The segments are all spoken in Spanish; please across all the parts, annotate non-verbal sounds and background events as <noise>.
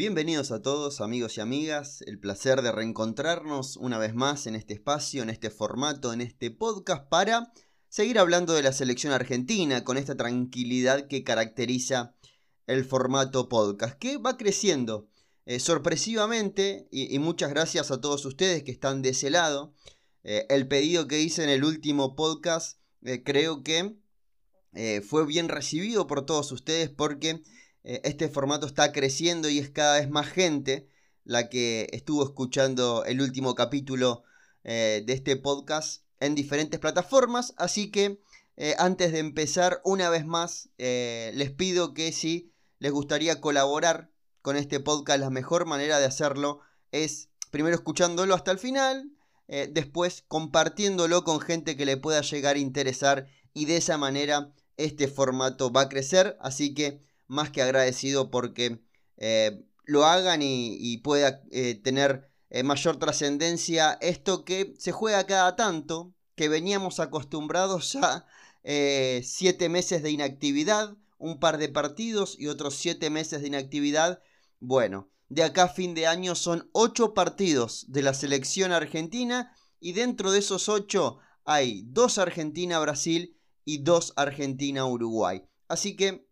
Bienvenidos a todos amigos y amigas, el placer de reencontrarnos una vez más en este espacio, en este formato, en este podcast para seguir hablando de la selección argentina con esta tranquilidad que caracteriza el formato podcast, que va creciendo eh, sorpresivamente y, muchas gracias a todos ustedes que están de ese lado. Eh, el pedido que hice en el último podcast eh, creo que fue bien recibido por todos ustedes porque este formato está creciendo y es cada vez más gente la que estuvo escuchando el último capítulo de este podcast en diferentes plataformas. Así que antes de empezar, una vez más, les pido que si les gustaría colaborar con este podcast, la mejor manera de hacerlo es primero escuchándolo hasta el final, eh, después compartiéndolo con gente que le pueda llegar a interesar y de esa manera este formato va a crecer. Así que más que agradecido porque eh, lo hagan y, pueda eh, tener mayor trascendencia esto que se juega cada tanto, que veníamos acostumbrados a siete meses de inactividad, un par de partidos y otros siete meses de inactividad bueno, de acá a fin de año son 8 partidos de la selección argentina y dentro de esos 8 hay 2 Argentina-Brasil y 2 Argentina-Uruguay. Así que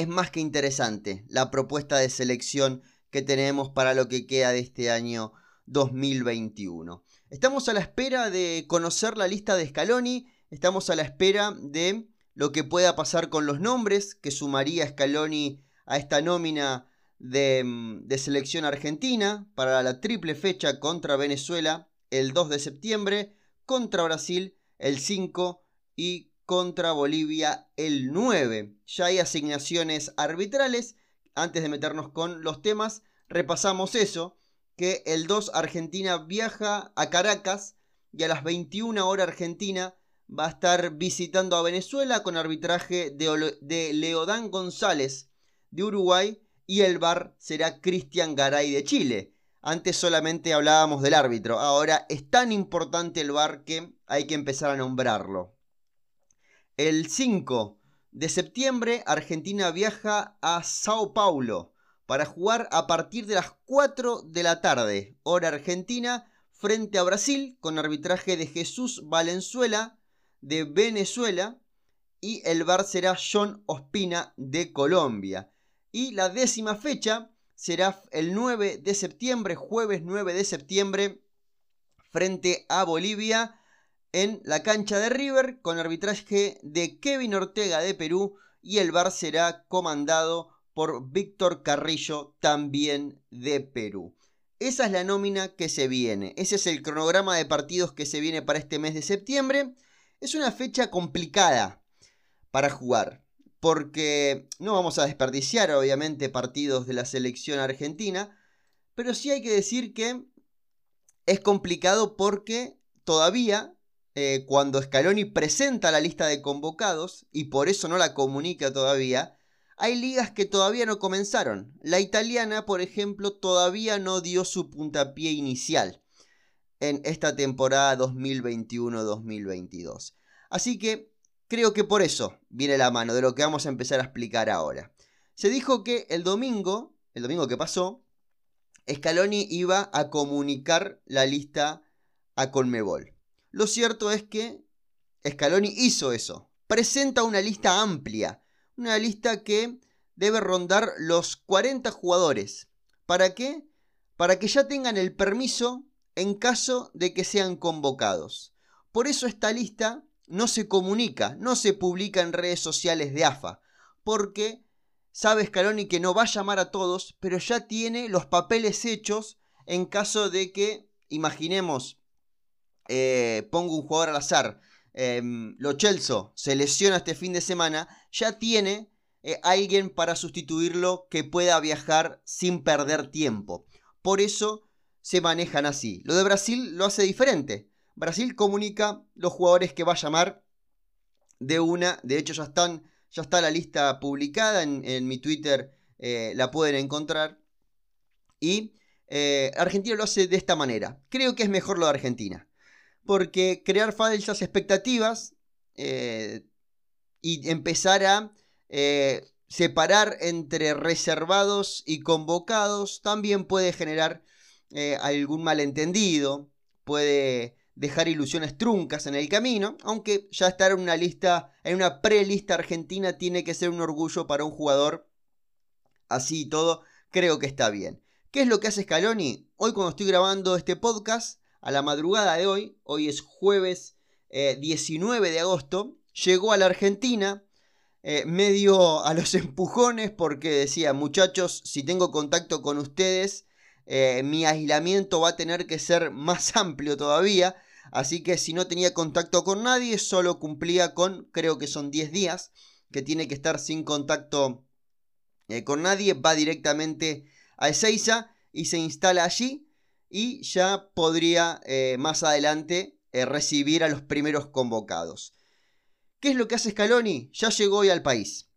es más que interesante la propuesta de selección que tenemos para lo que queda de este año 2021. Estamos a la espera de conocer la lista de Scaloni, estamos a la espera de lo que pueda pasar con los nombres que sumaría Scaloni a esta nómina Mm, de, selección argentina para la triple fecha contra Venezuela el 2 de septiembre, contra Brasil el 5 y contra Bolivia el 9. Ya hay asignaciones arbitrales. Antes de meternos con los temas, repasamos eso, que el 2 Argentina viaja a Caracas y a las 21 horas Argentina va a estar visitando a Venezuela con arbitraje de, Leodán González de Uruguay y el VAR será Cristian Garay de Chile. Antes solamente hablábamos del árbitro, ahora es tan importante el VAR que hay que empezar a nombrarlo. El 5 de septiembre Argentina viaja a Sao Paulo para jugar a partir de las 4 de la tarde, hora argentina, frente a Brasil con arbitraje de Jesús Valenzuela de Venezuela y el VAR será John Ospina de Colombia. Y la décima fecha será el 9 de septiembre, jueves 9 de septiembre, frente a Bolivia en la cancha de River con arbitraje de Kevin Ortega de Perú y el bar será comandado por Víctor Carrillo también de Perú. Esa es la nómina que se viene, ese es el cronograma de partidos que se viene para este mes de septiembre. Es una fecha complicada para jugar porque no vamos a desperdiciar obviamente partidos de la selección argentina, pero sí hay que decir que es complicado porque todavía eh, cuando Scaloni presenta la lista de convocados, y por eso no la comunica todavía, hay ligas que todavía no comenzaron. La italiana, por ejemplo, todavía no dio su puntapié inicial en esta temporada 2021-2022. Así que Creo que por eso viene la mano de lo que vamos a empezar a explicar ahora. Se dijo que el domingo, el domingo que pasó, Scaloni iba a comunicar la lista a Colmebol. Lo cierto es que Scaloni hizo eso. Presenta una lista amplia, una lista que debe rondar los 40 jugadores. ¿Para qué? Para que ya tengan el permiso en caso de que sean convocados. Por eso esta lista no se comunica, no se publica en redes sociales de AFA, porque sabe Scaloni que no va a llamar a todos, pero ya tiene los papeles hechos en caso de que, imaginemos, eh, pongo un jugador al azar, eh, Lo Chelso se lesiona este fin de semana, ya tiene eh, alguien para sustituirlo que pueda viajar sin perder tiempo. Por eso se manejan así. Lo de Brasil lo hace diferente. Brasil comunica los jugadores que va a llamar de una. De hecho, ya, están, ya está la lista publicada en, mi Twitter, eh, la pueden encontrar. Y eh, Argentina lo hace de esta manera. Creo que es mejor lo de Argentina. Porque crear falsas expectativas eh, y empezar a separar entre reservados y convocados también puede generar eh, algún malentendido, puede dejar ilusiones truncas en el camino, aunque ya estar en una lista, en una prelista argentina tiene que ser un orgullo para un jugador así y todo, creo que está bien. ¿Qué es lo que hace Scaloni? Hoy cuando estoy grabando este podcast, a la madrugada de hoy, hoy es jueves 19 eh, de agosto, llegó a la Argentina, eh, medio a los <laughs> empujones porque decía, muchachos, si tengo contacto con ustedes, eh, mi aislamiento va a tener que ser más <laughs> amplio todavía. Así que si no tenía contacto con nadie, solo cumplía con, creo que son 10 días, que tiene que estar sin contacto con nadie, va directamente a Ezeiza y se instala allí y ya podría más adelante recibir a los primeros convocados. ¿Qué es lo que hace Scaloni? Ya llegó hoy al país.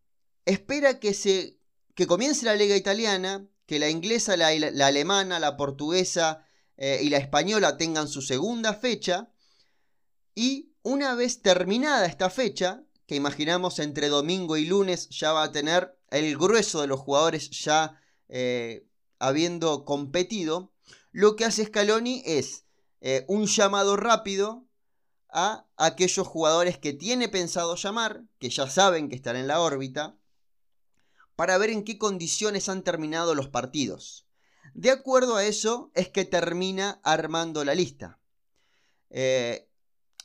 Espera que, se, que comience la liga italiana, que la inglesa, la, alemana, la portuguesa eh, y la española tengan su segunda fecha. Y una vez terminada esta fecha, que imaginamos entre domingo y lunes ya va a tener el grueso de los jugadores ya eh, habiendo competido, lo que hace Scaloni es eh, un llamado rápido a aquellos jugadores que tiene pensado llamar, que ya saben que están en la órbita, para ver en qué condiciones han terminado los partidos. De acuerdo a eso es que termina armando la lista. Eh,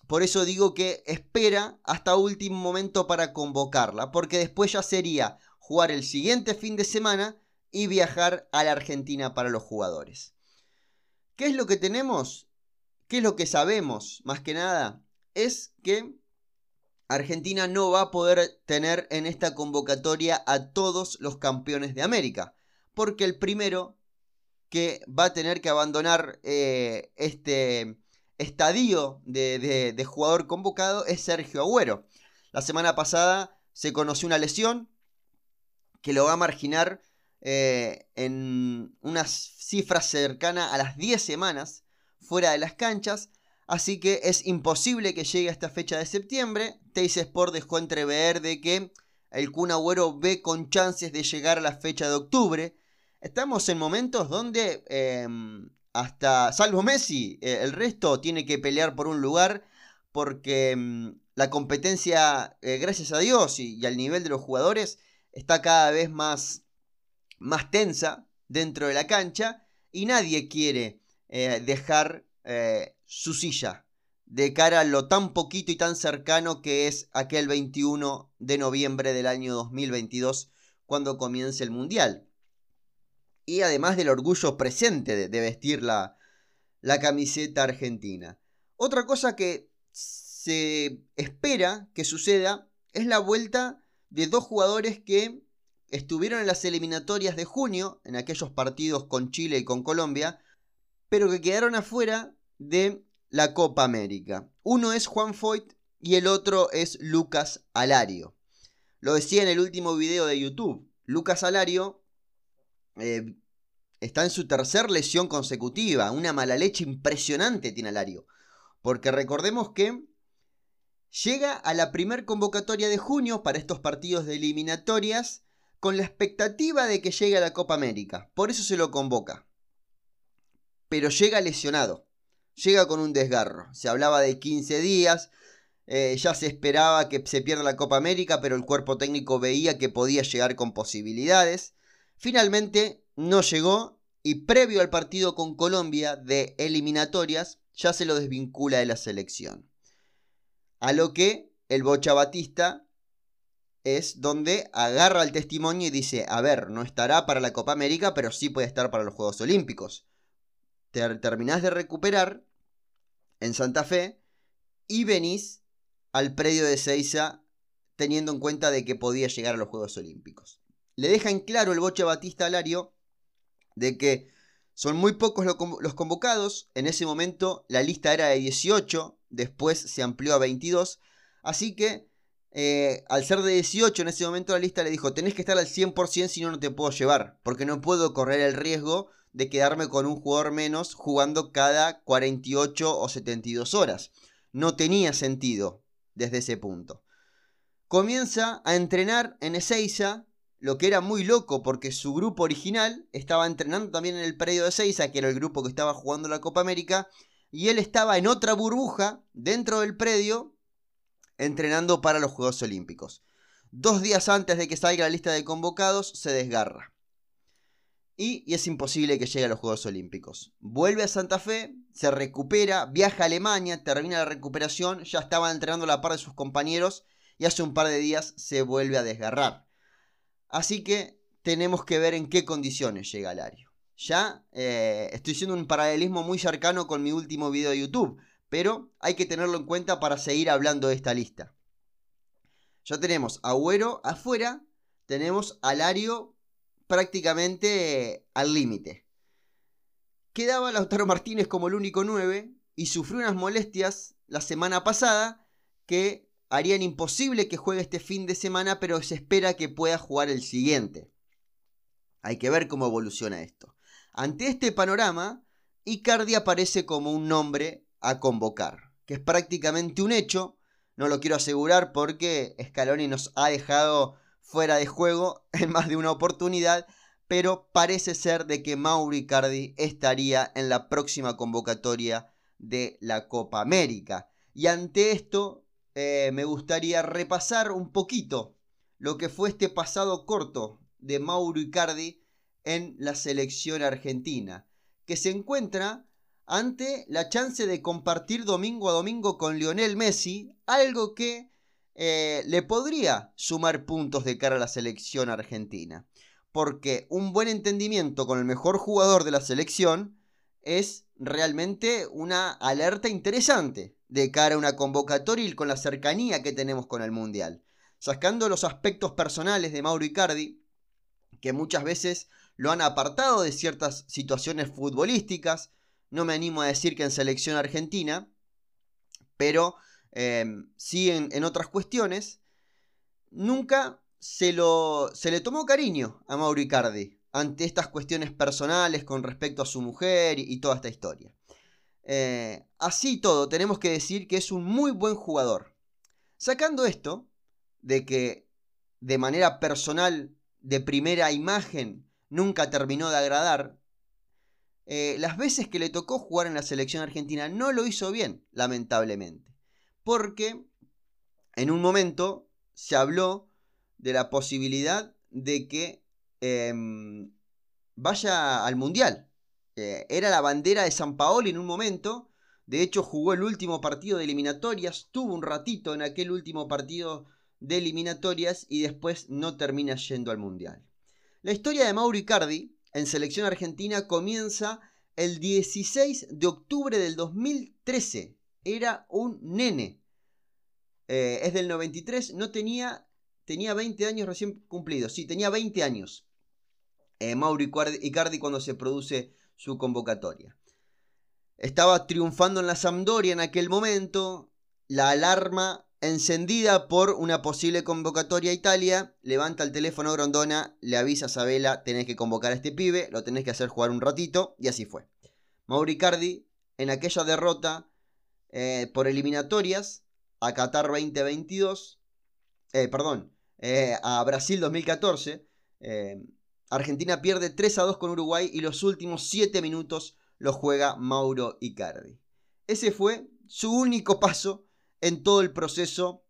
por eso digo que espera hasta último momento para convocarla, porque después ya sería jugar el siguiente fin de semana y viajar a la Argentina para los jugadores. ¿Qué es lo que tenemos? ¿Qué es lo que sabemos? Más que nada, es que Argentina no va a poder tener en esta convocatoria a todos los campeones de América. Porque el primero que va a tener que abandonar eh, este estadio de, jugador convocado es Sergio Agüero. La semana pasada se conoció una lesión que lo va a marginar eh, en unas cifras cercanas a las 10 semanas fuera de las canchas, así que es imposible que llegue a esta fecha de septiembre. Teis Sport dejó entrever de que el Kun Agüero ve con chances de llegar a la fecha de octubre. Estamos en momentos donde em, hasta, salvo Messi, eh, el resto tiene que pelear por un lugar porque em, la competencia, eh, gracias a Dios y, al nivel de los jugadores, está cada vez más, más tensa dentro de la cancha y nadie quiere eh, dejar eh, su silla de cara a lo tan poquito y tan cercano que es aquel 21 de noviembre del año 2022 cuando comience el Mundial. Y además del orgullo presente de, vestir la, la camiseta argentina. Otra cosa que se espera que suceda es la vuelta de dos jugadores que estuvieron en las eliminatorias de junio, en aquellos partidos con Chile y con Colombia, pero que quedaron afuera de la Copa América. Uno es Juan Foyt y el otro es Lucas Alario. Lo decía en el último video de YouTube. Lucas Alario eh, está en su tercer lesión consecutiva. Una mala leche impresionante tiene Alario. Porque recordemos que llega a la primer convocatoria de junio para estos partidos de eliminatorias con la expectativa de que llegue a la Copa América. Por eso se lo convoca pero llega lesionado, llega con un desgarro. Se hablaba de 15 días, eh, ya se esperaba que se pierda la Copa América, pero el cuerpo técnico veía que podía llegar con posibilidades. Finalmente no llegó y previo al partido con Colombia de eliminatorias ya se lo desvincula de la selección. A lo que el Bocha Batista es donde agarra el testimonio y dice, a ver, no estará para la Copa América, pero sí puede estar para los Juegos Olímpicos terminás de recuperar en Santa Fe y venís al predio de Seiza teniendo en cuenta de que podía llegar a los Juegos Olímpicos. Le deja en claro el Boche Batista Alario de que son muy pocos los convocados, en ese momento la lista era de 18, después se amplió a 22, así que eh, al ser de 18 en ese momento la lista le dijo, tenés que estar al 100% si no, no te puedo llevar, porque no puedo correr el riesgo de quedarme con un jugador menos jugando cada 48 o 72 horas. No tenía sentido desde ese punto. Comienza a entrenar en Ezeiza lo que era muy loco porque su grupo original estaba entrenando también en el predio de Seiza, que era el grupo que estaba jugando la Copa América, y él estaba en otra burbuja dentro del predio entrenando para los Juegos Olímpicos. Dos días antes de que salga la lista de convocados, se desgarra. Y, es imposible que llegue a los Juegos Olímpicos. Vuelve a Santa Fe, se recupera, viaja a Alemania, termina la recuperación, ya estaba entrenando la par de sus compañeros y hace un par de días se vuelve a desgarrar. Así que tenemos que ver en qué condiciones llega Lario. Ya eh, estoy haciendo un paralelismo muy cercano con mi último video de YouTube, pero hay que tenerlo en cuenta para seguir hablando de esta lista. Ya tenemos a Agüero afuera, tenemos a Lario prácticamente al límite. Quedaba Lautaro Martínez como el único 9 y sufrió unas molestias la semana pasada que harían imposible que juegue este fin de semana, pero se espera que pueda jugar el siguiente. Hay que ver cómo evoluciona esto. Ante este panorama, Icardi aparece como un nombre a convocar, que es prácticamente un hecho. No lo quiero asegurar porque Scaloni nos ha dejado fuera de juego <laughs> en más de una oportunidad, pero parece ser de que Mauro Icardi estaría en la próxima convocatoria de la Copa América. Y ante esto eh, me gustaría repasar un poquito lo que fue este pasado corto de Mauro Icardi en la selección argentina, que se encuentra ante la chance de compartir domingo a domingo con Lionel Messi, algo que eh, le podría sumar puntos de cara a la selección argentina. Porque un buen entendimiento con el mejor jugador de la selección es realmente una alerta interesante de cara a una convocatoria y con la cercanía que tenemos con el Mundial. Sacando los aspectos personales de Mauro Icardi, que muchas veces lo han apartado de ciertas situaciones futbolísticas, no me animo a decir que en selección argentina, pero Em, sí en, otras cuestiones, nunca se, lo, se le tomó cariño a Mauro Icardi ante estas cuestiones personales con respecto a su mujer y, toda esta historia. Eh, así todo, tenemos que decir que es un muy buen jugador. Sacando esto, de que de manera personal, de primera imagen, nunca terminó de agradar, eh, las veces que le tocó jugar en la selección argentina no lo hizo bien, lamentablemente porque en un momento se habló de la posibilidad de que em, vaya al Mundial. Eh, era la bandera de San Paolo en un momento. De hecho, jugó el último partido de eliminatorias. Tuvo un ratito en aquel último partido de eliminatorias y después no termina yendo al Mundial. La historia de Mauro Icardi en selección argentina comienza el 16 de octubre del 2013 era un nene. Eh, es del 93, no tenía, tenía 20 años recién cumplidos. Sí, tenía 20 años. Eh, Mauro Icardi cuando se produce su convocatoria. Estaba triunfando en la Sampdoria en aquel momento. La alarma encendida por una posible convocatoria a Italia. Levanta el teléfono Grondona, le avisa a Sabela, tenés que convocar a este pibe, lo tenés que hacer jugar un ratito. Y así fue. Mauro Icardi, en aquella derrota, eh, por eliminatorias a Qatar 2022, eh, perdón, eh, a Brasil 2014. Argentina pierde 3 a 2 con Uruguay y los últimos 7 minutos los juega Mauro Icardi. Ese fue su único paso en todo el proceso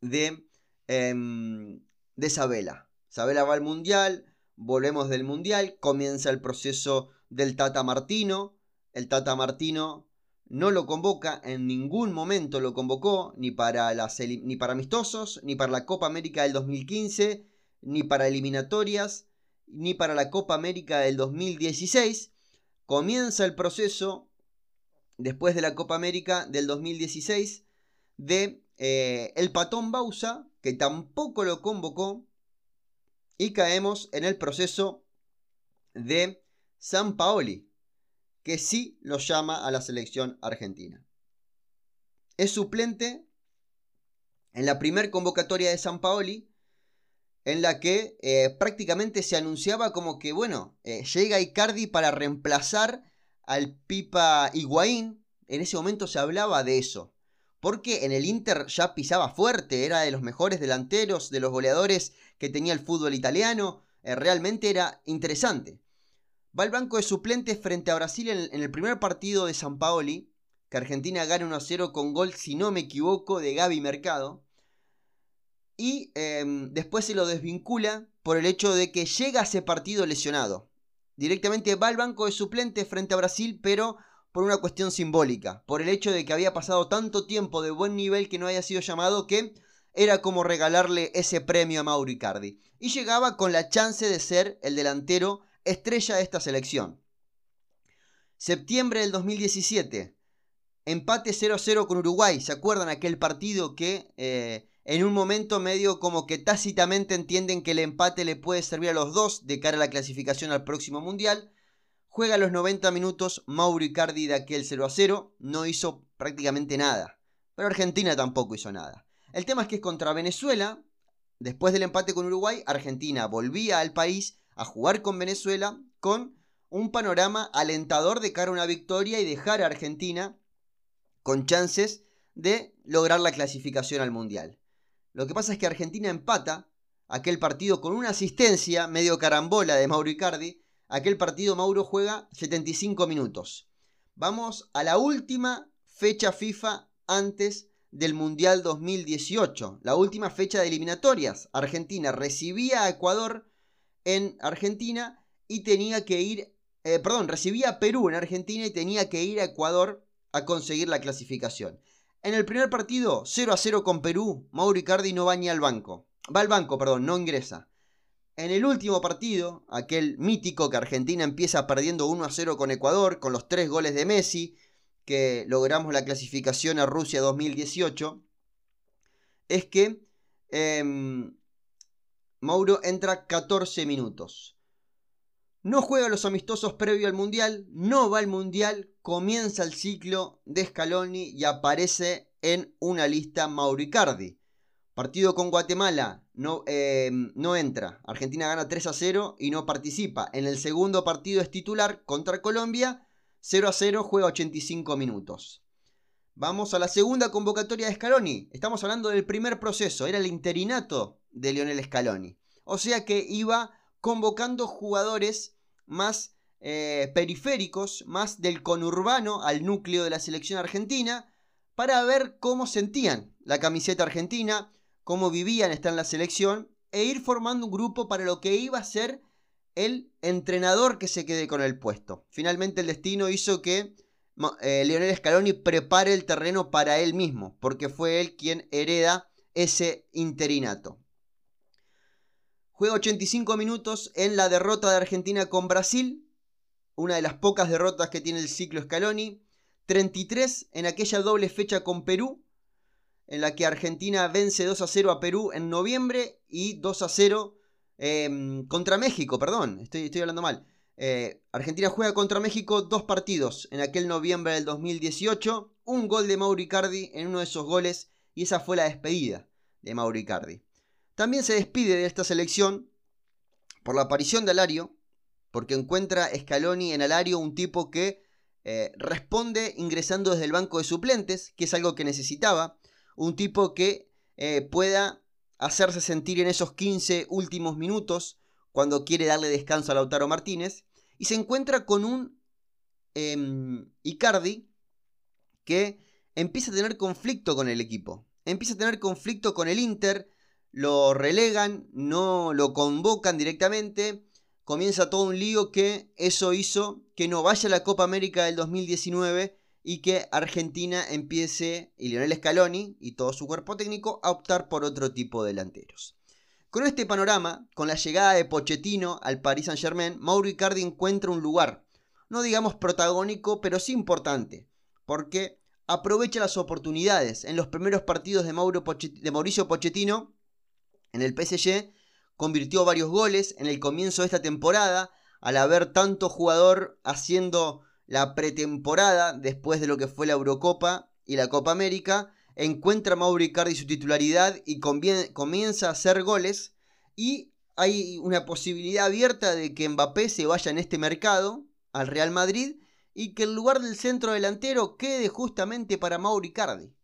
de, em, de Sabela. Sabela va al Mundial, volvemos del Mundial, comienza el proceso del Tata Martino. El Tata Martino no lo convoca, en ningún momento lo convocó, ni para, ni para amistosos, ni para la Copa América del 2015, ni para eliminatorias, ni para la Copa América del 2016. Comienza el proceso, después de la Copa América del 2016, de eh, el patón Bausa, que tampoco lo convocó, y caemos en el proceso de San Paoli, que sí lo llama a la selección argentina. Es suplente en la primer convocatoria de San Paoli, en la que eh, prácticamente se anunciaba como que, bueno, eh, llega Icardi para reemplazar al Pipa Higuaín. En ese momento se hablaba de eso, porque en el Inter ya pisaba fuerte, era de los mejores delanteros, de los goleadores que tenía el fútbol italiano, eh, realmente era interesante. Va al banco de suplentes frente a Brasil en, el primer partido de San Paoli, que Argentina gana 1 0 con gol, si no me equivoco, de Gaby Mercado. Y em, después se lo desvincula por el hecho de que llega a ese partido lesionado. Directamente va al banco de suplentes frente a Brasil, pero por una cuestión simbólica, por el hecho de que había pasado tanto tiempo de buen nivel que no haya sido llamado que era como regalarle ese premio a Mauro Icardi. Y llegaba con la chance de ser el delantero estrella de esta selección. Septiembre del 2017, empate 0-0 con Uruguay. ¿Se acuerdan aquel partido que eh, en un momento medio como que tácitamente entienden que el empate le puede servir a los dos de cara a la clasificación al próximo Mundial? Juega los 90 minutos Mauro Icardi de aquel 0 a 0, no hizo prácticamente nada. Pero Argentina tampoco hizo nada. El tema es que es contra Venezuela. Después del empate con Uruguay, Argentina volvía al país a jugar con Venezuela con un panorama alentador de cara a una victoria y dejar a Argentina con chances de lograr la clasificación al Mundial. Lo que pasa es que Argentina empata aquel partido con una asistencia medio carambola de Mauro Icardi Aquel partido Mauro juega 75 minutos. Vamos a la última fecha FIFA antes del Mundial 2018. La última fecha de eliminatorias. Argentina recibía a Ecuador en Argentina y tenía que ir, eh, perdón, recibía a Perú en Argentina y tenía que ir a Ecuador a conseguir la clasificación. En el primer partido, 0 a 0 con Perú, Mauro Icardi no va ni al banco. Va al banco, perdón, no ingresa. En el último partido, aquel mítico que Argentina empieza perdiendo 1 a 0 con Ecuador, con los tres goles de Messi, que logramos la clasificación a Rusia 2018, es que em, Mauro entra 14 minutos. No juega los amistosos previo al Mundial, no va al Mundial, comienza el ciclo de Scaloni y aparece en una lista Mauricardi. Partido con Guatemala, no, em, no entra. Argentina gana 3 a 0 y no participa. En el segundo partido es titular contra Colombia, 0 a 0, juega 85 minutos. Vamos a la segunda convocatoria de Scaloni. Estamos hablando del primer proceso, era el interinato de Lionel Scaloni. O sea que iba convocando jugadores más eh, periféricos, más del conurbano al núcleo de la selección argentina, para ver cómo sentían la camiseta argentina, cómo vivían estar en la selección e ir formando un grupo para lo que iba a ser el entrenador que se quede con el puesto. Finalmente el destino hizo que eh, Leonel Scaloni prepare el terreno para él mismo, porque fue él quien hereda ese interinato. Juega 85 minutos en la derrota de Argentina con Brasil, una de las pocas derrotas que tiene el ciclo Scaloni. 33 en aquella doble fecha con Perú, en la que Argentina vence 2 a 0 a Perú en noviembre y 2 a 0 em, contra México, perdón, estoy, hablando mal. Eh, Argentina juega contra México dos partidos en aquel noviembre del 2018, un gol de Mauricardi en uno de esos goles y esa fue la despedida de Mauricardi. También se despide de esta selección por la aparición de Alario, porque encuentra Scaloni en Alario un tipo que eh, responde ingresando desde el banco de suplentes, que es algo que necesitaba un tipo que eh, pueda hacerse sentir en esos 15 últimos minutos cuando quiere darle descanso a Lautaro Martínez y se encuentra con un em, Icardi que empieza a tener conflicto con el equipo, empieza a tener conflicto con el Inter, lo relegan, no lo convocan directamente, comienza todo un lío que eso hizo que no vaya a la Copa América del 2019 y que Argentina empiece, y Lionel Scaloni y todo su cuerpo técnico, a optar por otro tipo de delanteros. Con este panorama, con la llegada de Pochettino al Paris Saint Germain, Mauro Icardi encuentra un lugar, no digamos protagónico, pero sí importante, porque aprovecha las oportunidades. En los primeros partidos de, de Mauricio Pochettino, en el PSG, convirtió varios goles en el comienzo de esta temporada, al haber tanto jugador haciendo la pretemporada, después de lo que fue la Eurocopa y la Copa América, encuentra a Mauro su titularidad y comienza a hacer goles y hay una posibilidad abierta de que Mbappé se vaya en este mercado al Real Madrid y que el lugar del centro delantero quede justamente para Mauro Icardi.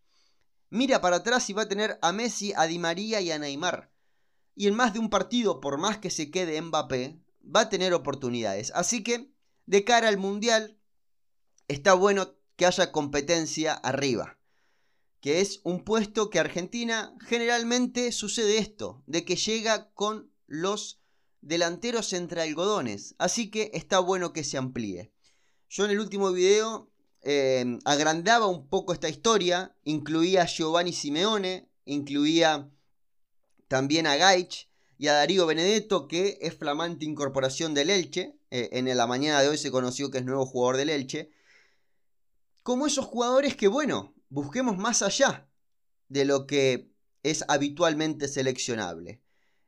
mira para atrás y va a tener a Messi, a Di María y a Neymar. Y en más de un partido, por más que se quede Mbappé, va a tener oportunidades. Así que, de cara al Mundial, está bueno que haya competencia arriba. Que es un puesto que Argentina generalmente sucede esto, de que llega con los delanteros entre algodones. Así que está bueno que se amplíe. Yo en el último video eh, agrandaba un poco esta historia, incluía a Giovanni Simeone, incluía también a Gaich y a Darío Benedetto, que es flamante incorporación del Elche. Eh, en la mañana de hoy se conoció que es nuevo jugador del Elche. Como esos jugadores que, bueno, busquemos más allá de lo que es habitualmente seleccionable.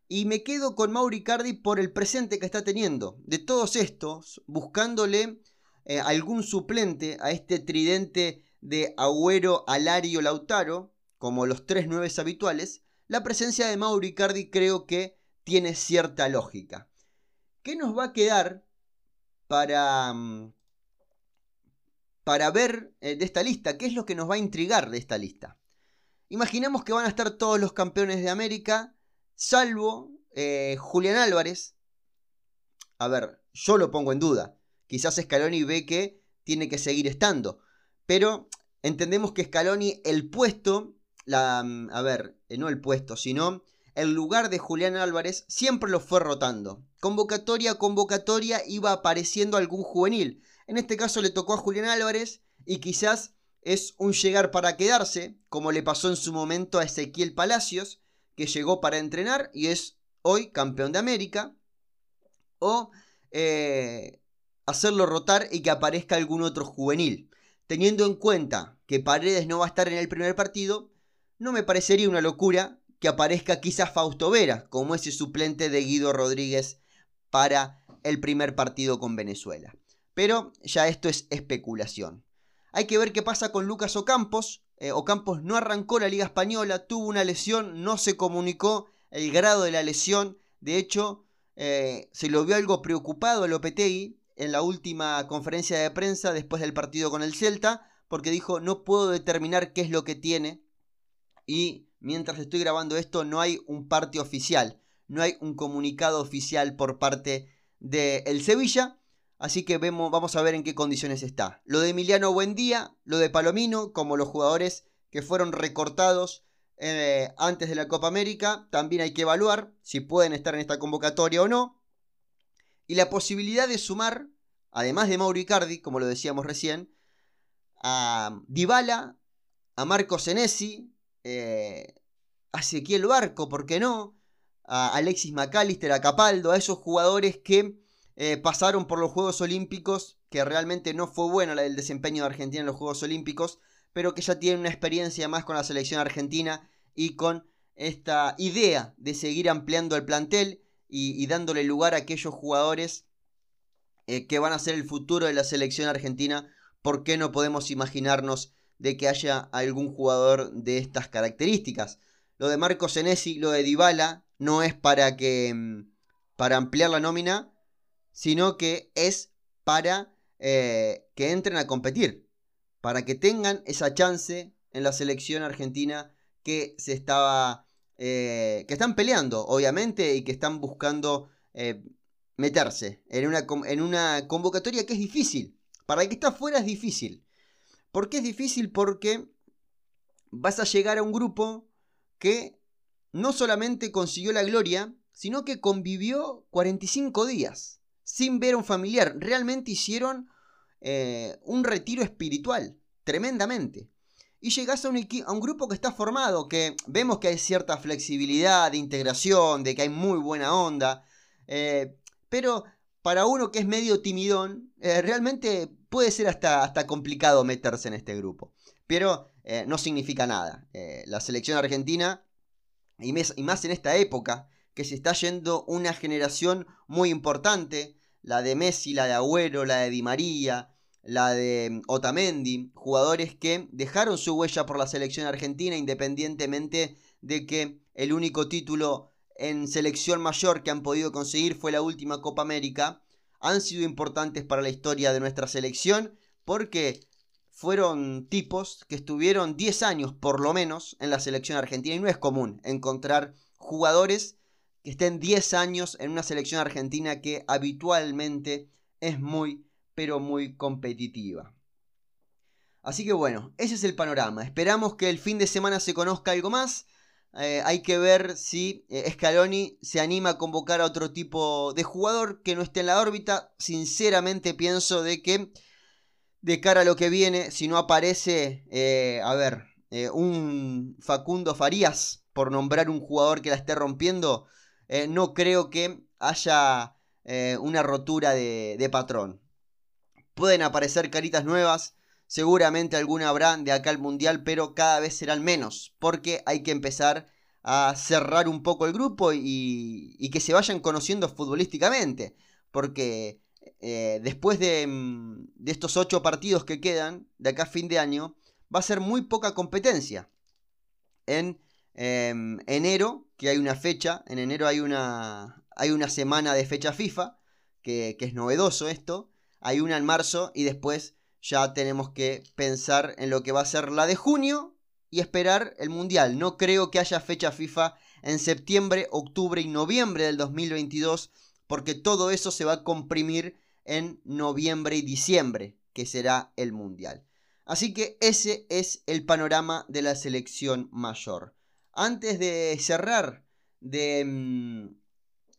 Y me quedo con Mauri Cardi por el presente que está teniendo. De todos estos, buscándole eh, algún suplente a este tridente de Agüero, Alario, Lautaro, como los tres nueves habituales, la presencia de Mauri Cardi creo que tiene cierta lógica. ¿Qué nos va a quedar para, mm, para ver eh, de esta lista? ¿Qué es lo que nos va a intrigar de esta lista? Imaginemos que van a estar todos los campeones de América salvo eh, Julián Álvarez. A ver, yo lo pongo en duda. Quizás Scaloni ve que tiene que seguir estando. Pero entendemos que Scaloni, el puesto, mm, a ver, eh, no el puesto, sino el lugar de Julián Álvarez siempre lo fue rotando. Convocatoria a convocatoria iba apareciendo algún juvenil. En este caso le tocó a Julián Álvarez y quizás es un llegar para quedarse, como le pasó en su momento a Ezequiel Palacios, que llegó para entrenar y es hoy campeón de América, o eh, hacerlo rotar y que aparezca algún otro juvenil. Teniendo en cuenta que Paredes no va a estar en el primer partido, no me parecería una locura que aparezca quizás Fausto Vera como ese suplente de Guido Rodríguez para el primer partido con Venezuela. Pero ya esto es especulación. Hay que ver qué pasa con Lucas Ocampos, eh, Ocampos no arrancó la Liga Española, tuvo una lesión, no se comunicó el grado de la lesión. De hecho, eh, se lo vio algo preocupado a Lopetegui en la última conferencia de prensa después del partido con el Celta, porque dijo, no puedo determinar qué es lo que tiene. Y mientras estoy grabando esto, no hay un parte oficial, no hay un comunicado oficial por parte del el Sevilla. Así que vemos, vamos a ver en qué condiciones está. Lo de Emiliano Buendía, lo de Palomino, como los jugadores que fueron recortados eh, antes de la Copa América, también hay que evaluar si pueden estar en esta convocatoria o no. Y la posibilidad de sumar, además de Mauri Cardi, como lo decíamos recién, a Dybala, a Marco Senesi, eh, a Ezequiel Barco, ¿por qué no? A Alexis McAllister, a Capaldo, a esos jugadores que eh, pasaron por los Juegos Olímpicos, que realmente no fue bueno el desempeño de Argentina en los Juegos Olímpicos, pero que ya tienen una experiencia más con la selección argentina y con esta idea de seguir ampliando el plantel y, dándole lugar a aquellos jugadores eh, que van a ser el futuro de la selección argentina. ¿Por qué no podemos imaginarnos de que haya algún jugador de estas características? Lo de Marco Senesi, lo de Dybala, no es para que mm, para ampliar la nómina, sino que es para eh, que entren a competir, para que tengan esa chance en la selección argentina que se estaba, eh, que están peleando, obviamente, y que están buscando eh, meterse en una, en una convocatoria que es difícil. Para el que está afuera es difícil. ¿Por qué es difícil? Porque vas a llegar a un grupo que no solamente consiguió la gloria, sino que convivió 45 días sin ver a un familiar. Realmente hicieron eh, un retiro espiritual, tremendamente. Y un, a un, grupo que está formado, que vemos que hay cierta flexibilidad, de integración, de que hay muy buena onda. Eh, pero para uno que es medio timidón, eh, realmente puede ser hasta, hasta, complicado meterse en este grupo. Pero no significa nada. la selección argentina, y más en esta época, que se está yendo una generación muy importante, la de Messi, la de Agüero, la de Di María, la de mm, Otamendi, jugadores que dejaron su huella por la selección argentina independientemente de que el único título en selección mayor que han podido conseguir fue la última Copa América, han sido importantes para la historia de nuestra selección porque fueron tipos que estuvieron 10 años por lo menos en la selección argentina y no es común encontrar jugadores que estén 10 años en una selección argentina que habitualmente es muy, pero muy competitiva. Así que bueno, ese es el panorama. Esperamos que el fin de semana se conozca algo más. Eh, hay que ver si eh, Scaloni se anima a convocar a otro tipo de jugador que no esté en la órbita. Sinceramente pienso de que de cara a lo que viene, si no aparece, eh, a ver, un Facundo Farías, por nombrar un jugador que la esté rompiendo, no creo que haya una rotura de patrón. Pueden aparecer caritas nuevas, Seguramente alguna habrá de acá al Mundial, pero cada vez serán menos, porque hay que empezar a cerrar un poco el grupo y, que se vayan conociendo futbolísticamente, porque eh, después mm, de, estos ocho partidos que quedan de acá a fin de año, va a ser muy poca competencia. En em, enero, que hay una fecha, en enero hay una, hay una semana de fecha FIFA, que es novedoso esto, hay una en marzo y después ya tenemos que pensar en lo que va a ser la de junio y esperar el Mundial. No creo que haya fecha FIFA en septiembre, octubre y noviembre del 2022 porque todo eso se va a comprimir en noviembre y diciembre, que será el Mundial. Así que ese es el panorama de la selección mayor. Antes de cerrar, de, mm,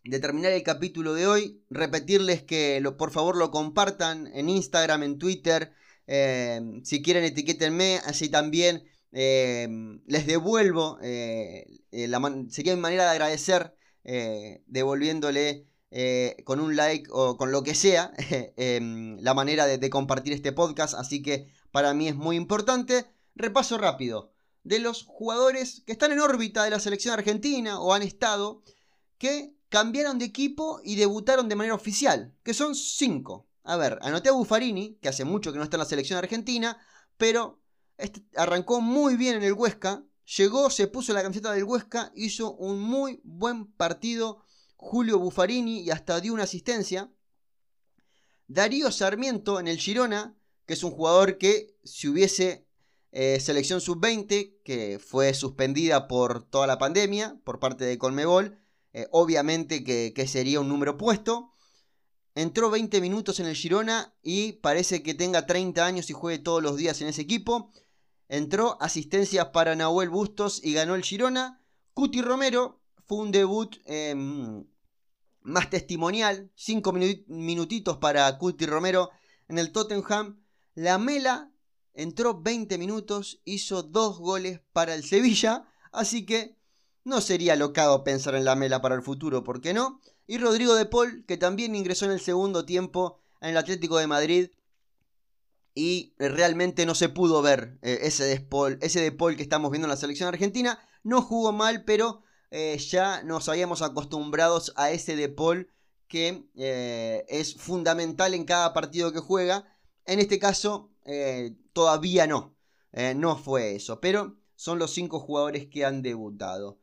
de terminar el capítulo de hoy, repetirles que lo, por favor lo compartan en Instagram, en Twitter. Eh, si quieren, etiquétenme. Así también eh, les devuelvo. Eh, sería mi manera de agradecer, devolviéndole con un like o con lo que sea, <laughs> em, la manera de compartir este podcast. Así que para mí es muy importante. Repaso rápido de los jugadores que están en órbita de la selección argentina o han estado que cambiaron de equipo y debutaron de manera oficial, que son cinco. A ver, anoté a Buffarini, que hace mucho que no está en la selección argentina, pero este arrancó muy bien en el Huesca, llegó, se puso la camiseta del Huesca, hizo un muy buen partido Julio Buffarini y hasta dio una asistencia. Darío Sarmiento en el Girona, que es un jugador que si hubiese eh, selección sub-20, que fue suspendida por toda la pandemia por parte de Colmebol, eh, obviamente que, sería un número puesto. Entró 20 minutos en el Girona y parece que tenga 30 años y juegue todos los días en ese equipo. Entró asistencias para Nahuel Bustos y ganó el Girona. Cuti Romero fue un debut em, más testimonial. 5 minutitos para Cuti Romero en el Tottenham. La Mela entró 20 minutos, hizo dos goles para el Sevilla. Así que no sería locado pensar en la mela para el futuro, ¿por qué no? Y Rodrigo de Paul, que también ingresó en el segundo tiempo en el Atlético de Madrid. Y realmente no se pudo ver eh, ese, de Paul, ese de Paul que estamos viendo en la selección argentina. No jugó mal, pero eh, ya nos habíamos acostumbrados a ese de Paul que eh, es fundamental en cada partido que juega. En este caso, todavía no. no fue eso. Pero son los cinco jugadores que han debutado.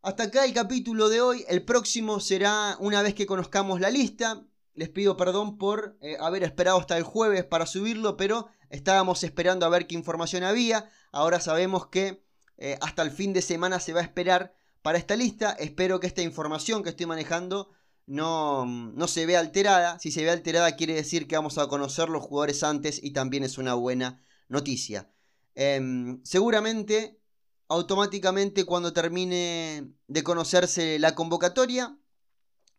Hasta acá el capítulo de hoy. El próximo será una vez que conozcamos la lista. Les pido perdón por eh, haber esperado hasta el jueves para subirlo, pero estábamos esperando a ver qué información había. Ahora sabemos que eh, hasta el fin de semana se va a esperar para esta lista. Espero que esta información que estoy manejando no, no se vea alterada. Si se ve alterada quiere decir que vamos a conocer los jugadores antes y también es una buena noticia. Em, seguramente automáticamente cuando termine de conocerse la convocatoria,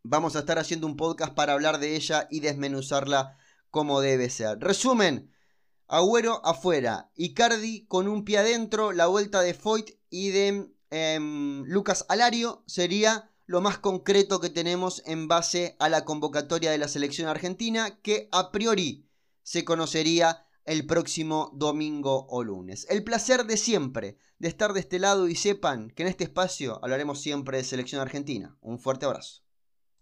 vamos a estar haciendo un podcast para hablar de ella y desmenuzarla como debe ser. Resumen, Agüero afuera, Icardi con un pie adentro, la vuelta de Foyt y de em, Lucas Alario sería lo más concreto que tenemos en base a la convocatoria de la selección argentina que a priori se conocería el próximo domingo o lunes. El placer de siempre de estar de este lado y sepan que en este espacio hablaremos siempre de selección argentina. Un fuerte abrazo.